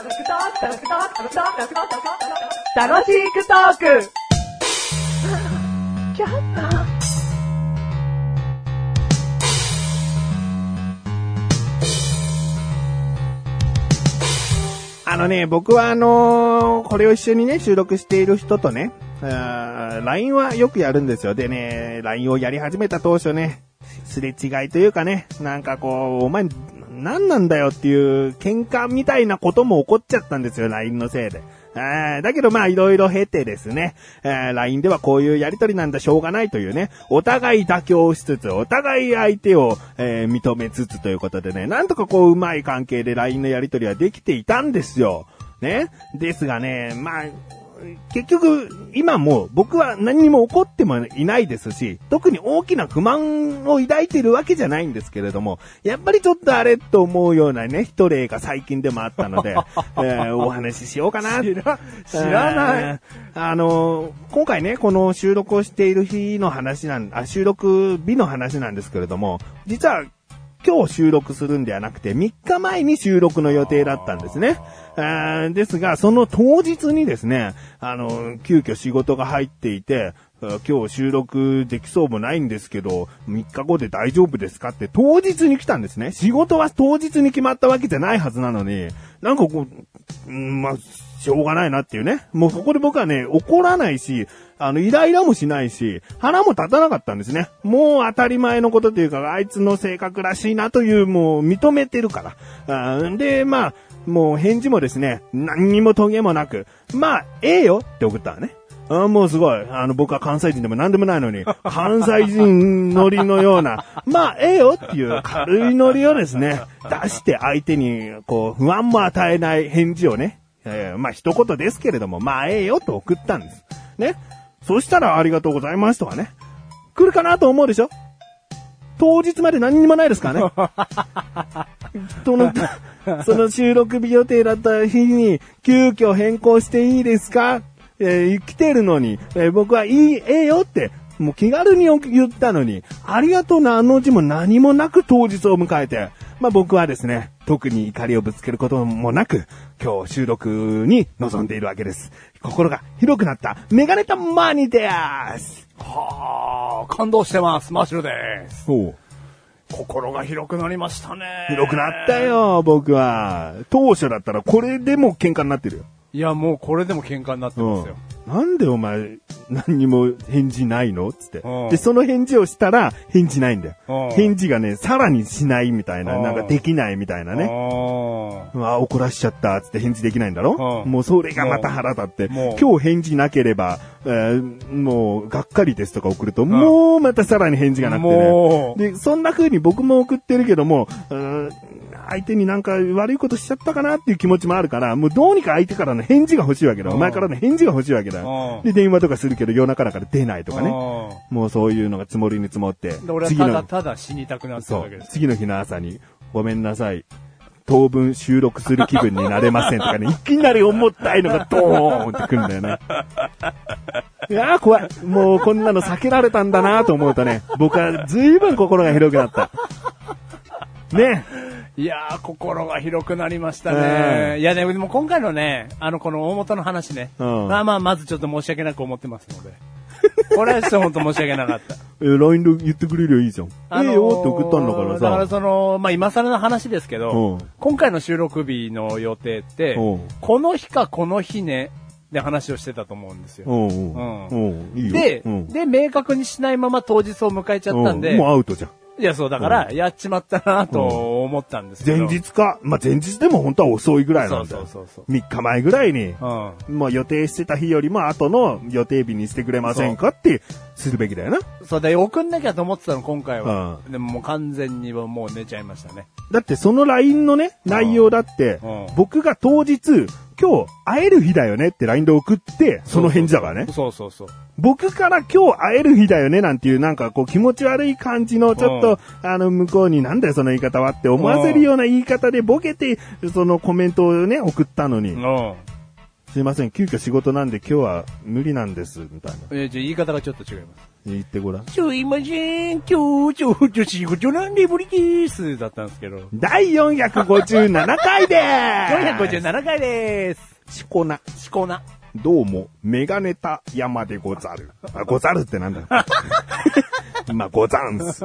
楽しくトークあのね、僕はあのーこれを一緒にね、収録している人とね、あー LINE はよくやるんですよ。でね、LINE をやり始めた当初ね、すれ違いというかね、なんかこう、お前、何なんだよっていう喧嘩みたいなことも起こっちゃったんですよ、LINE のせいで。あーだけどまあいろいろ経てですね、えー LINE ではこういうやりとりなんだしょうがないというね、お互い妥協しつつ、お互い相手を、えー認めつつということでね、なんとかこううまい関係で LINE のやりとりはできていたんですよ。ね。ですがね、まあ、結局、今も僕は何にも起こってもいないですし、特に大きな不満を抱いてるわけじゃないんですけれども、やっぱりちょっとあれと思うようなね、一例が最近でもあったので、えーお話ししようかな。知ら、知らない。えーあの、今回ね、この収録をしている日の話なん、あ、収録日の話なんですけれども、実は今日収録するんではなくて、3日前に収録の予定だったんですね。あーですが、その当日にですね、あの、急遽仕事が入っていて、今日収録できそうもないんですけど、3日後で大丈夫ですかって当日に来たんですね。仕事は当日に決まったわけじゃないはずなのに、なんかこう、うんまあ、しょうがないなっていうね。もうそこで僕はね、怒らないし、あの、イライラもしないし、腹も立たなかったんですね。もう当たり前のことというか、あいつの性格らしいなという、もう認めてるから。あで、まあ、もう返事もですね、何にもトゲもなく、まあ、ええよって送ったのね。あーもうすごい。あの、僕は関西人でも何でもないのに、関西人ノリのような、まあ、ええよっていう軽いノリをですね、出して相手に、こう、不安も与えない返事をね、えーまあ、一言ですけれども、まあ、ええよと送ったんです。ね。そしたら、ありがとうございますとかね。来るかなと思うでしょ？当日まで何にもないですからね。その、その収録日予定だった日に、急遽変更していいですか？えー来てるのに、えー僕はいい、ええよって、もう気軽に言ったのに、ありがとうなあの字も何もなく当日を迎えて、まあ僕はですね、特に怒りをぶつけることもなく、今日収録に臨んでいるわけです。心が広くなったメガネタマニです。はあ、感動してます。マッシュルです。そう。心が広くなりましたね。広くなった。よ、僕は。当初だったらこれでも喧嘩になってるよ。いや、もうこれでも喧嘩になってますよ。うん。なんでお前、何にも返事ないの？つってうん。で、その返事をしたら、返事ないんだようん。返事がね、さらにしないみたいな、うんなんかできないみたいなね。あうわ、怒らしちゃった、つって返事できないんだろ？うんもうそれがまた腹立って今日返事なければ、えーもう、がっかりですとか送ると、もうまたさらに返事がなくてね。で、そんな風に僕も送ってるけども、うん相手になんか悪いことしちゃったかなっていう気持ちもあるから、もうどうにか相手からの返事が欲しいわけだ。うんお前からの返事が欲しいわけだう。んで、電話とかするけど夜中だから出ないとかね。うもうそういうのが積もりに積もって俺はただ、ただ死にたくなってるそうわけで。す。次の日の朝に、ごめんなさい。当分収録する気分になれませんとかね、いきなり重たいのがドーンってくるんだよね。いやー怖い。もうこんなの避けられたんだなと思うとね、僕は随分心が広くなった。ね。いやー、心が広くなりましたうね。んいや、でも今回のね、あの、この大元の話ね。うんまあまあ、まずちょっと申し訳なく思ってますので。これはちょっと本当申し訳なかった。えー LINE で言ってくれりゃいいじゃん。あのーええよって送ったんだからだからさ。その、まあ今更の話ですけど、うん今回の収録日の予定ってうん、この日かこの日ね、で話をしてたと思うんですよ。で、うん、で、明確にしないまま当日を迎えちゃったんで、うんもうアウトじゃん。いや、そう、だから、やっちまったなと思ったんですけど。前日か？まあ、前日でも本当は遅いぐらいなんだよ。そうそうそう3日前ぐらいに、うん。まあ予定してた日よりも後の予定日にしてくれませんかってするべきだよな。そうで、送んなきゃと思ってたの、今回は。でももう完全にもう寝ちゃいましたね。だってその LINE のね、内容だってうん、僕が当日、今日会える日だよねって LINE で送って、その返事だからね。そうそうそう。僕から今日会える日だよねなんていうなんかこう気持ち悪い感じのちょっと、あの向こうになんだよその言い方はって思わせるような言い方でボケて、そのコメントをね、送ったのにう、ん。すいません、急遽仕事なんで今日は無理なんです、みたいな。いや、じゃあ言い方がちょっと違います。言ってごらん。すいません、今日ちょっと仕事なんで無理です。だったんですけど。第457回でーす457回でーす。しこな。しこな。どうも、メガネタ山でござる。あ、ござるってなんだまあ、ござんす。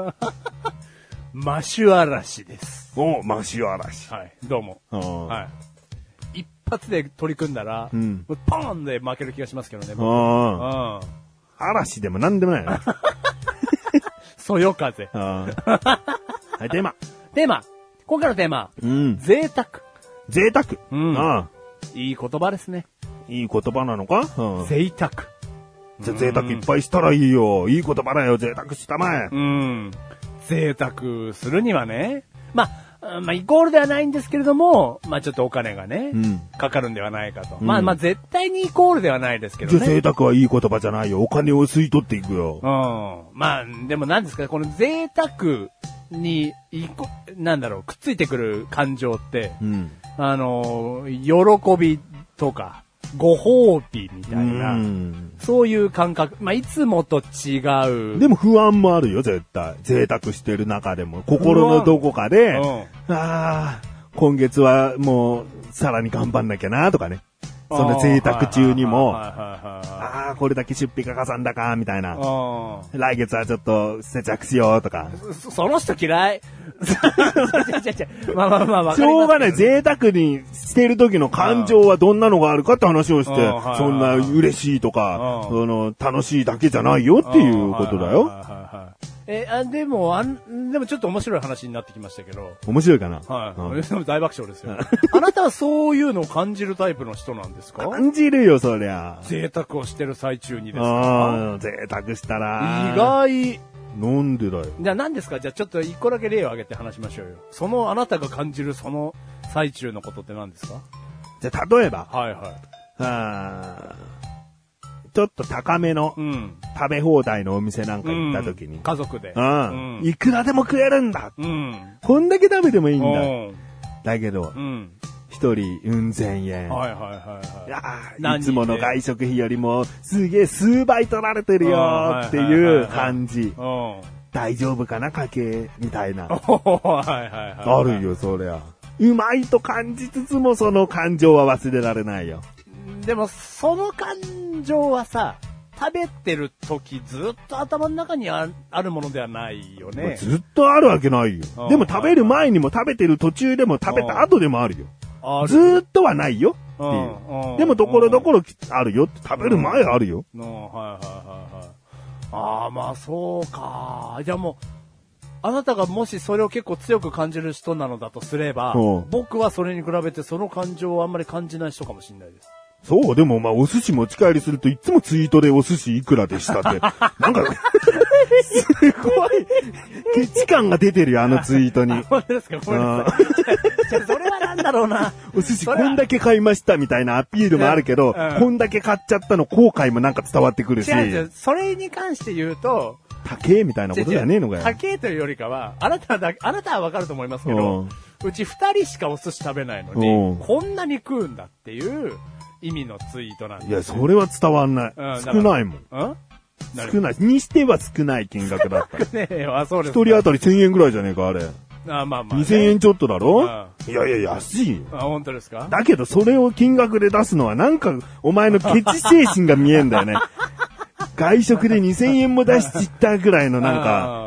マシュアラシです。おマシュアラシ。はい、どうも。はい。一発で取り組んだら、うんポーンで負ける気がしますけどね。うん。嵐でもなんでもないな。そよ風。あ はい、テーマ。テーマ。今回のテーマ。うん。贅沢。贅沢。うんあいい言葉ですね。いい言葉なのか？うん。贅沢。じゃあ贅沢いっぱいしたらいいよ。いい言葉だよ、贅沢したまえ。うん。贅沢するにはね。まあ、まあ、イコールではないんですけれども、まあちょっとお金がね、うんかかるんではないかと。うんまあまあ絶対にイコールではないですけどじゃあ贅ね。沢はいい言葉じゃないよ。お金を吸い取っていくよ。うん。まあ、でも何ですか、この贅沢に、いこ、なんだろう、くっついてくる感情って、うん。あの、喜びとか、ご褒美みたいな、うんそういう感覚。まあ、いつもと違う。でも不安もあるよ、絶対。贅沢してる中でも。心のどこかで、うんああ、今月はもう、さらに頑張んなきゃな、とかね。その贅沢中にも、ああ、これだけ出費がかさんだか、みたいな。はい来月はちょっと節約しようとか。うんそその人嫌い？違う違う違うまあまあまあ、わ しょうがない。贅沢にしてる時の感情はどんなのがあるかって話をしてそんな嬉しいとかう、んその、楽しいだけじゃないよっていうことだよ。え、あ、でも、あん、でもちょっと面白い話になってきましたけど。面白いかな？はい。大爆笑ですよ。あなたはそういうのを感じるタイプの人なんですか？感じるよ、そりゃ。贅沢をしてる最中にですか？贅沢したら。意外。なんでだよ。じゃあ何ですか？じゃあちょっと一個だけ例を挙げて話しましょうよ。そのあなたが感じるその最中のことって何ですか？じゃあ、例えば、はいはい。あーちょっと高めのうん。食べ放題のお店なんか行った時に。家族で。うん。いくらでも食えるんだうん。こんだけ食べてもいいんだ。うん。だけどう、ん。一人、うん千円。はいはいはいはい。いつもの外食費よりも、すげえ数倍取られてるよーっていう感じ。うん。大丈夫かな家計みたいな。はいはいはい。ある。よ、そりゃ。うまいと感じつつも、その感情は忘れられないよ。でも、その感情はさ、食べてる時ずっと頭の中にああるものではないよね。ずっとあるわけないようん。でも食べる前にも食べてる途中でも食べた後でもあるよ。ずーっとはないよってうんいううん。でもところどころあるよって食べる前あるよ。の、はいはいはいはい。ああ、まあそうか。じゃあもう、あなたがもしそれを結構強く感じる人なのだとすればうん、僕はそれに比べてその感情をあんまり感じない人かもしれないです。そう、でもまあお寿司持ち帰りするといつもツイートでお寿司いくらでしたって。なんか、すごい、ケチ感が出てるよ、あのツイートに。本当ですか？ごめんなさい。じゃあそれはなんだろうな。お寿司こんだけ買いましたみたいなアピールもあるけど、うんこんだけ買っちゃったの後悔もなんか伝わってくるし、違う。それに関して言うと、高えみたいなことじゃねえのかよ。高えというよりかは、あなただ、あなたはわかると思いますけど、うち二人しかお寿司食べないのうんに、こんなに食うんだっていう意味のツイートなんですいや、それは伝わんない。うん少ないもん。うん？少ない。にしては少ない金額だった。ねえ、あ、そうですか。一人当たり1000円ぐらいじゃねえか、あれ。あ、まあまあ、ね。2000円ちょっとだろ？ういやいや、安いよ。あ、本当ですか？だけど、それを金額で出すのは、なんか、お前のケチ精神が見えんだよね。外食で2000円も出しちったぐらいのなんか、か。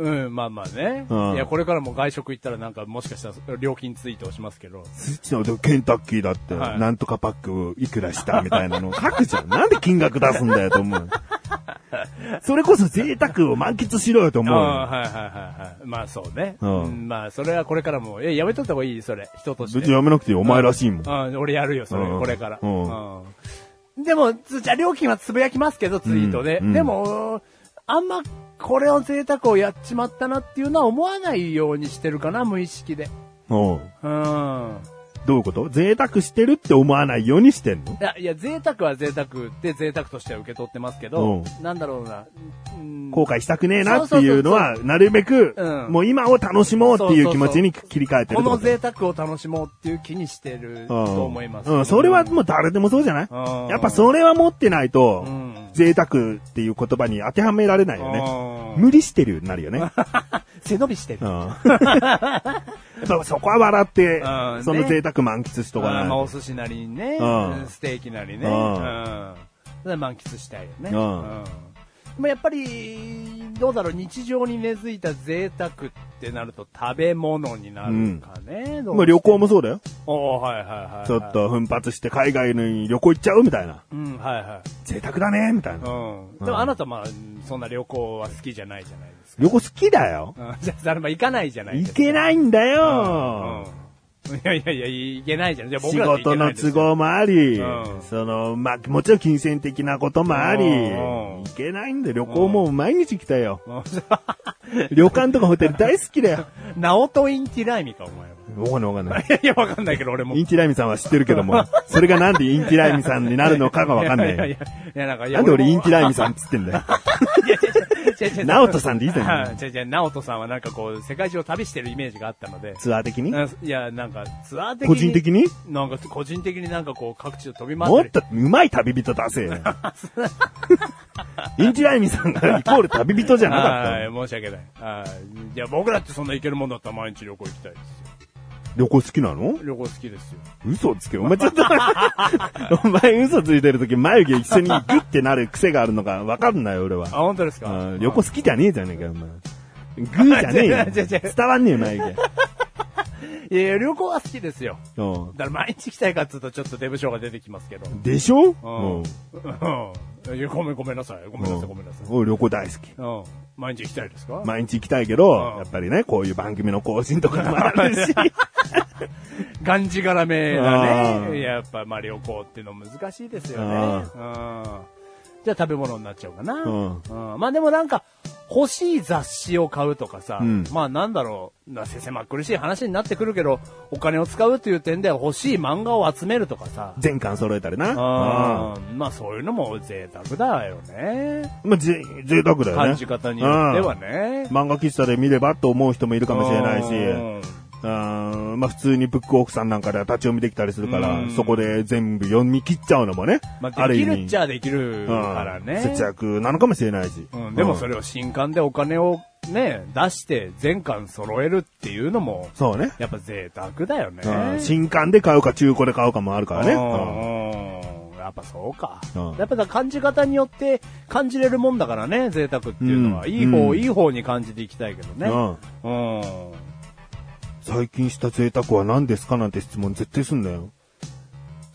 うん、まあまあね。うんいや、これからも外食行ったらなんかもしかしたら料金ツイートをしますけど。スイッチのケンタッキーだって、はいなんとかパックいくらしたみたいなの書くじゃん。なんで金額出すんだよと思う。それこそ贅沢を満喫しろよとあ思うはいはいはいはい。まあそうね。うんうんまあそれはこれからも、え、やめとった方がいい？それ。人として。別にやめなくていいよ。お前らしいもん。うん、俺やるよ、それ、うんこれから。うんうんでも、つじゃあ料金はつぶやきますけど、ツイートで。うんうんでも、あんま、これを贅沢をやっちまったなっていうのは思わないようにしてるかな、無意識で。う。んうん。どういうこと？贅沢してるって思わないようにしてんの？いや、いや、贅沢は贅沢って贅沢としては受け取ってますけど、う。なんだろうな、うん。後悔したくねえなっていうのは、なるべく、うん。もう今を楽しもうっていう気持ちに切り替えてるこの贅沢を楽しもうっていう気にしてると思います。うん、それはもう誰でもそうじゃない？うん。やっぱそれは持ってないとう、ん。贅沢っていう言葉に当てはめられないよね。ね無理してるになるよね。背伸びしてる う。んやっぱそこは笑ってうん、その贅沢満喫しとかあーまあ、お。寿司なりにね、うんステーキなりね、満喫したいよね。うんうんでもやっぱり、どうだろう、日常に根付いた贅沢ってなると食べ物になるかね。どうまあ旅行もそうだよ。おーはいはいはいはい。ちょっ。と奮発して海外に旅行行っちゃうみたいな。うん、はいはい。贅沢だねみたいな。うん。でもあなたまあ、そんな旅行は好きじゃないじゃないですか。旅行好きだよ。うん、じゃあ、それも行かないじゃないです行か。けないんだうんよ。いやいやいや、行けないじゃん。じゃあ僕仕らだって事ないですよ都合もありうん、その、まあ、もちろん金銭的なこともあり、うん行けないんで旅行もう毎日行きたいよ。うん 旅館とかホテル大好きだよ。ナオトインティライミか、お前は。わかんないわかんない。いやいや、わかんないけど、俺も。インティライミさんは知ってるけども、それがなんでインティライミさんになるのかがわかんないよ。いやいやいや、いやなんか、いやなんで俺インティライミさんっつってんだよ。違う違うナオトさんでいいじゃんはい違う違う、ナオトさんはなんかこう、世界中を旅してるイメージがあったので。ツアー的に？うんいや、なんか、ツアー的に。個人的に？なんか、個人的になんかこう、各地を飛び回っり。もったと上手い旅人出せよ。インティライミさんがイコール旅人じゃなかったはい、の申し訳ない。はい。いや、僕だってそんな行けるもんだったら毎日旅行行きたいです旅行好きなの？よ。旅行好きですよ。嘘つけ。お前ちょっと、お前嘘ついてるとき眉毛一緒にグッてなる癖があるのかわかんないよ、俺はあ、。本当ですか？うん旅行好きじゃねえじゃねえかよ、お前。グーじゃねえよ。伝わんねえよ、眉 いやいや、旅行は好きですよ。毛。うんだから毎日行きたいかっつうとちょっとデブ賞が出てきますけど。でしょ？うん。うん。いや、ごめんごめんなさい。ごめんなさい、ごめんなさい。俺旅行大好き。うん。毎日行きたいですか？毎日行きたいけど、うんやっぱりね、こういう番組の更新とかもあるし。がんじがらめうだんね。やっぱ、まあ旅行っていうの難しいですよね。うんうん。じゃあ食べ物になっちゃうかな。うんうん。まあでもなんか、欲しい雑誌を買うとかさ、うんまあなんだろう、なせせまっ苦しい話になってくるけど、お金を使うという点では欲しい漫画を集めるとかさ、全巻揃えたりな。うんうんまあそういうのも贅沢だよね。まあ、ぜ、贅沢だよね。感じ方によってはね。漫画喫茶で見ればと思う人もいるかもしれないし、うんうんまあ普通にブックオフさんなんかでは立ち読みできたりするからう、んそこで全部読み切っちゃうのもね、まあ、できるっちゃゃできるからね。節約なのかもしれないし。うん、でもそれを新刊でお金をね、出して全巻揃えるっていうのも、そうね。やっぱ贅沢だよね。うん新刊で買うか中古で買うかもあるからね。うんうんやっぱそうか。うんやっぱだ感じ方によって感じれるもんだからね、贅沢っていうのは。うんいい方、うんいい方に感じていきたいけどね。うんうん。最近した贅沢は何ですかなんて質問絶対すんだよ。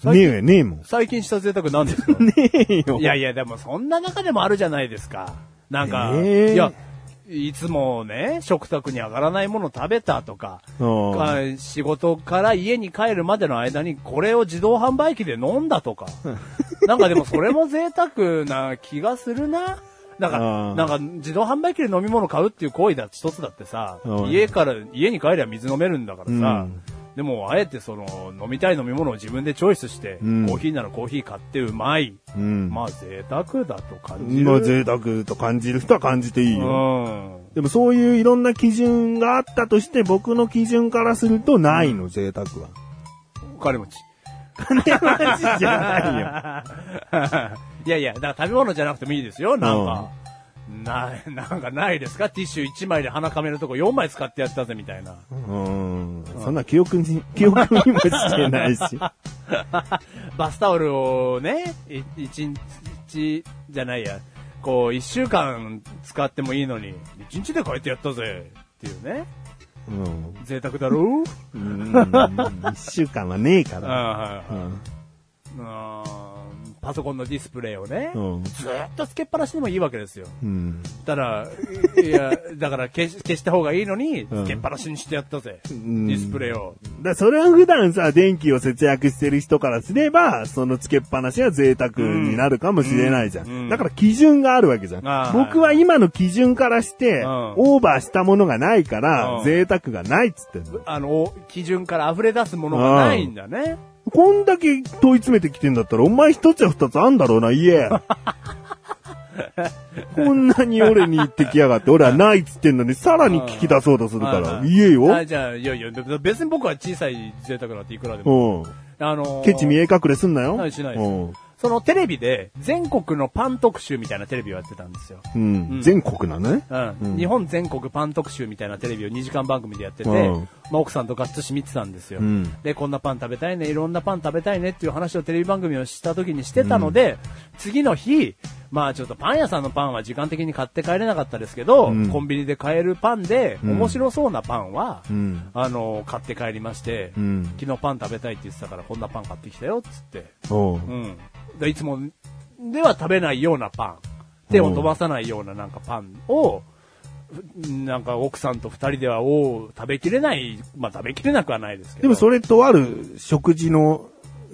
ねえ、ねえもん。最近した贅沢何ですか？ねえよ。いやいや、でもそんな中でもあるじゃないですか。なんか、えーいや、いつもね、食卓に上がらないもの食べたとか、仕事から家に帰るまでの間にこれを自動販売機で飲んだとか。なんかでもそれも贅沢な気がするな。なんか、うんなんか自動販売機で飲み物買うっていう行為だ一つだってさうん、家から、家に帰りゃ水飲めるんだからさうん、でもあえてその飲みたい飲み物を自分でチョイスして、うんコーヒーならコーヒー買ってうまい。うん。まあ贅沢だと感じる。まあ贅沢と感じる人は感じていいよ。うん。でもそういういろんな基準があったとして、僕の基準からするとないの、贅沢は。お金持ち。金持ちじゃないよ。いやいや、だから食べ物じゃなくてもいいですよ、なんか。ない、なんかないですか？ティッシュ1枚で鼻かめるとこ4枚使ってやったぜ、みたいな。うん。そんな記憶に、記憶にもしてないし。バスタオルをね、い一日じゃないや、こう、一週間使ってもいいのに、一日で変えてやったぜ、っていうね。うん。贅沢だろう？うん。一週間はねえかあら。はいうん。パソコンのディスプレイをね、うん。ずーっとつけっぱなしでもいいわけですよ。うん。たら、いや、だから消し消した方がいいのに、うんつけっぱなしにしてやったぜ。んディスプレイを。だそれは普段さ、電気を節約してる人からすれば、そのつけっぱなしは贅沢になるかもしれないじゃん。だから基準があるわけじゃん。僕は今の基準からして、うんオーバーしたものがないから、うん贅沢がないっつってんの。あの、基準から溢れ出すものがないんだね。こんだけ問い詰めてきてんだったら、お前一つや二つあんだろうな、家。こんなに俺に言ってきやがって、俺はないっつってんのに、さらに聞き出そうとするから、うん言えよ。あじゃあ、いやいや、別に僕は小さい贅沢なんていくらでも。うん。あのーケチ見え隠れすんなよ。はいしないですうんそのテレビで全国のパン特集みたいなテレビをやってたんですよ。うんうん全国なのね。うんうん日本全国パン特集みたいなテレビを2時間番組でやってて、うんまあ、奥さんとガッツし見てたんですよ、うんで、こんなパン食べたいね、いろんなパン食べたいねっていう話をテレビ番組をした時にしてたので、次の日、まあちょっとパン屋さんのパンは時間的に買って帰れなかったですけど、うんコンビニで買えるパンで、うん面白そうなパンは、うん。あの、買って帰りまして、うん。昨日パン食べたいって言ってたからこんなパン買ってきたよ、っつって。うん。でいつもでは食べないようなパン、手を飛ばさないようななんかパンを、なんか奥さんと二人では、おう食べきれない、まあ食べきれなくはないですけど。でもそれとある食事の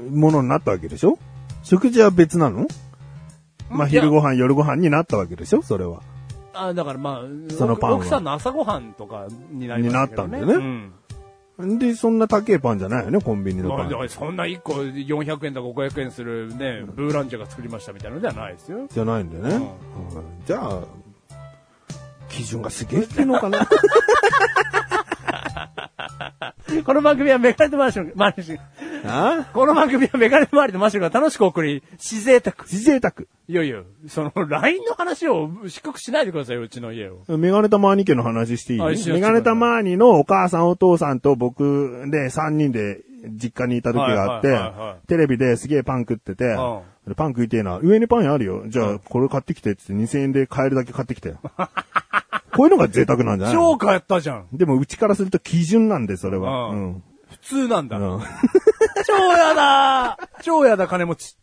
ものになったわけでしょ？食事は別なの？まあ昼ご飯、夜ご飯になったわけでしょ？それは。あだからまあ、そのパンは奥さんの朝ごはんとかになりましたね。になったんだよね。で、そんな高いパンじゃないよね、コンビニうん。のパンまあそんな1個400円とか500円するね、ブーランジェが作りましたみたいなのではないですよ。じゃないんだよね。うんうんじゃあ、基準がすげえ低いのかな この番組はメガネとマーシュマーシュあ？この番組はメガネ周りとマーシュが楽しく送り、自贅沢。自贅沢。いやいや、その、LINE の話を低くしないでくださいよ、うちの家を。メガネタマーニ家の話していい？メガネタマーニのお母さんお父さんと僕で3人で実家にいた時があってはいはいはいはい、テレビですげえパン食ってて、でパン食いてえな。上にパンあるよ。じゃあこれ買ってきてって言って2000円で買えるだけ買ってきて。こういうのが贅沢なんじゃない超買ったじゃん。でもうちからすると基準なんで、それは。ううんん。普通なんだ。うん超やだ超やだ、金持ち。